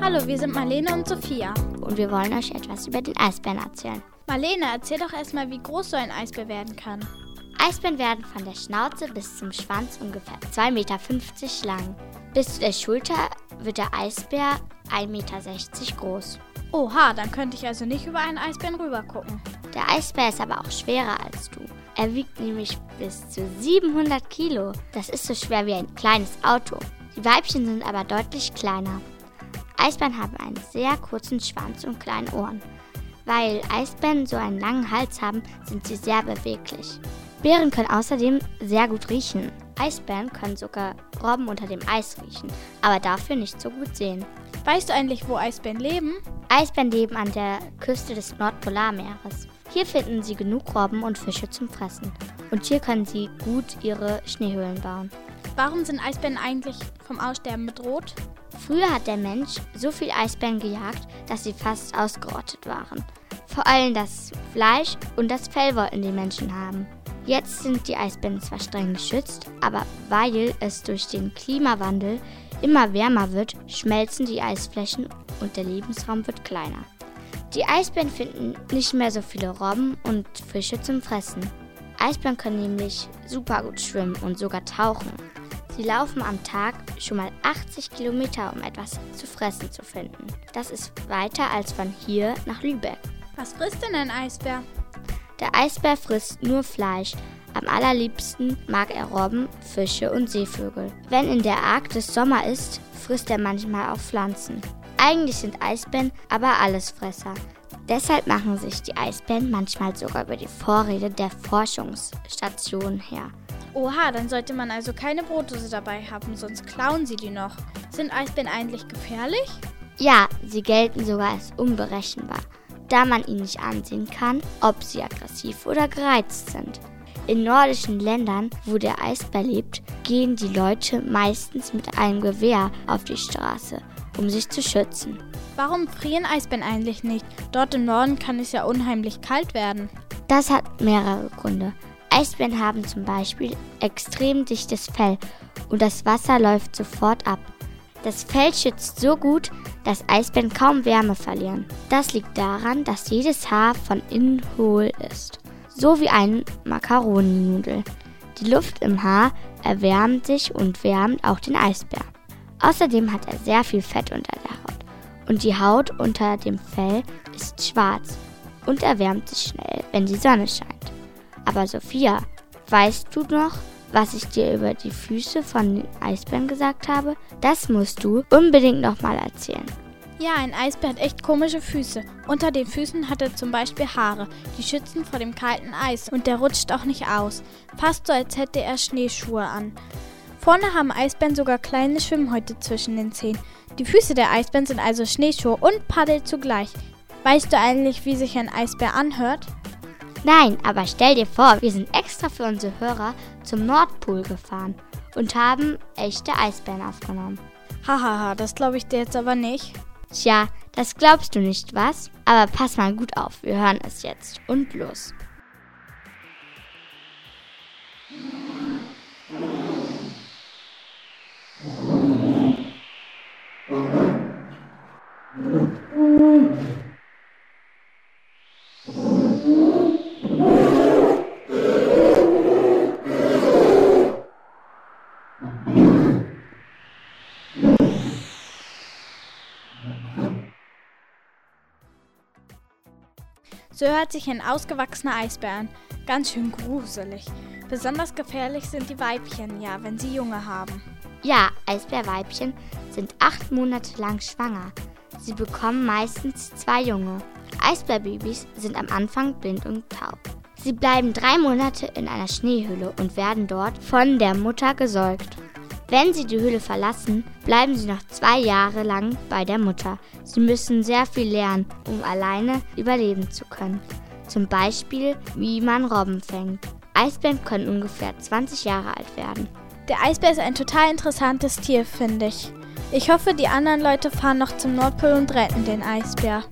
Hallo, wir sind Marlene und Sophia. Und wir wollen euch etwas über den Eisbären erzählen. Marlene, erzähl doch erstmal, wie groß so ein Eisbär werden kann. Eisbären werden von der Schnauze bis zum Schwanz ungefähr 2,50 Meter lang. Bis zu der Schulter wird der Eisbär 1,60 Meter groß. Oha, dann könnte ich also nicht über einen Eisbären rübergucken. Der Eisbär ist aber auch schwerer als du. Er wiegt nämlich bis zu 700 Kilo. Das ist so schwer wie ein kleines Auto. Die Weibchen sind aber deutlich kleiner. Eisbären haben einen sehr kurzen Schwanz und kleine Ohren. Weil Eisbären so einen langen Hals haben, sind sie sehr beweglich. Bären können außerdem sehr gut riechen. Eisbären können sogar Robben unter dem Eis riechen, aber dafür nicht so gut sehen. Weißt du eigentlich, wo Eisbären leben? Eisbären leben an der Küste des Nordpolarmeeres. Hier finden sie genug Robben und Fische zum Fressen. Und hier können sie gut ihre Schneehöhlen bauen. Warum sind Eisbären eigentlich vom Aussterben bedroht? Früher hat der Mensch so viel Eisbären gejagt, dass sie fast ausgerottet waren. Vor allem das Fleisch und das Fell wollten die Menschen haben. Jetzt sind die Eisbären zwar streng geschützt, aber weil es durch den Klimawandel immer wärmer wird, schmelzen die Eisflächen und der Lebensraum wird kleiner. Die Eisbären finden nicht mehr so viele Robben und Fische zum Fressen. Eisbären können nämlich super gut schwimmen und sogar tauchen. Sie laufen am Tag schon mal 80 Kilometer, um etwas zu fressen zu finden. Das ist weiter als von hier nach Lübeck. Was frisst denn ein Eisbär? Der Eisbär frisst nur Fleisch. Am allerliebsten mag er Robben, Fische und Seevögel. Wenn in der Arktis Sommer ist, frisst er manchmal auch Pflanzen. Eigentlich sind Eisbären aber Allesfresser. Deshalb machen sich die Eisbären manchmal sogar über die Vorräte der Forschungsstation her. Oha, dann sollte man also keine Brotdose dabei haben, sonst klauen sie die noch. Sind Eisbären eigentlich gefährlich? Ja, sie gelten sogar als unberechenbar, da man ihnen nicht ansehen kann, ob sie aggressiv oder gereizt sind. In nordischen Ländern, wo der Eisbär lebt, gehen die Leute meistens mit einem Gewehr auf die Straße um sich zu schützen. Warum frieren Eisbären eigentlich nicht? Dort im Norden kann es ja unheimlich kalt werden. Das hat mehrere Gründe. Eisbären haben zum Beispiel extrem dichtes Fell und das Wasser läuft sofort ab. Das Fell schützt so gut, dass Eisbären kaum Wärme verlieren. Das liegt daran, dass jedes Haar von innen hohl ist, so wie ein Makaroninudel. Die Luft im Haar erwärmt sich und wärmt auch den Eisbär. Außerdem hat er sehr viel Fett unter der Haut. Und die Haut unter dem Fell ist schwarz und erwärmt sich schnell, wenn die Sonne scheint. Aber Sophia, weißt du noch, was ich dir über die Füße von den Eisbären gesagt habe? Das musst du unbedingt nochmal erzählen. Ja, ein Eisbär hat echt komische Füße. Unter den Füßen hat er zum Beispiel Haare, die schützen vor dem kalten Eis und der rutscht auch nicht aus. Fast so, als hätte er Schneeschuhe an. Vorne haben Eisbären sogar kleine Schwimmhäute zwischen den Zehen. Die Füße der Eisbären sind also Schneeschuhe und Paddel zugleich. Weißt du eigentlich, wie sich ein Eisbär anhört? Nein, aber stell dir vor, wir sind extra für unsere Hörer zum Nordpol gefahren und haben echte Eisbären aufgenommen. Hahaha, das glaube ich dir jetzt aber nicht. Tja, das glaubst du nicht, was? Aber pass mal gut auf, wir hören es jetzt und los. So hört sich ein ausgewachsener Eisbär an. Ganz schön gruselig. Besonders gefährlich sind die Weibchen, ja, wenn sie Junge haben. Ja, Eisbärweibchen sind acht Monate lang schwanger. Sie bekommen meistens zwei Junge. Eisbärbabys sind am Anfang blind und taub. Sie bleiben drei Monate in einer Schneehöhle und werden dort von der Mutter gesäugt. Wenn sie die Höhle verlassen, bleiben sie noch zwei Jahre lang bei der Mutter. Sie müssen sehr viel lernen, um alleine überleben zu können. Zum Beispiel, wie man Robben fängt. Eisbären können ungefähr 20 Jahre alt werden. Der Eisbär ist ein total interessantes Tier, finde ich. Ich hoffe, die anderen Leute fahren noch zum Nordpol und retten den Eisbär.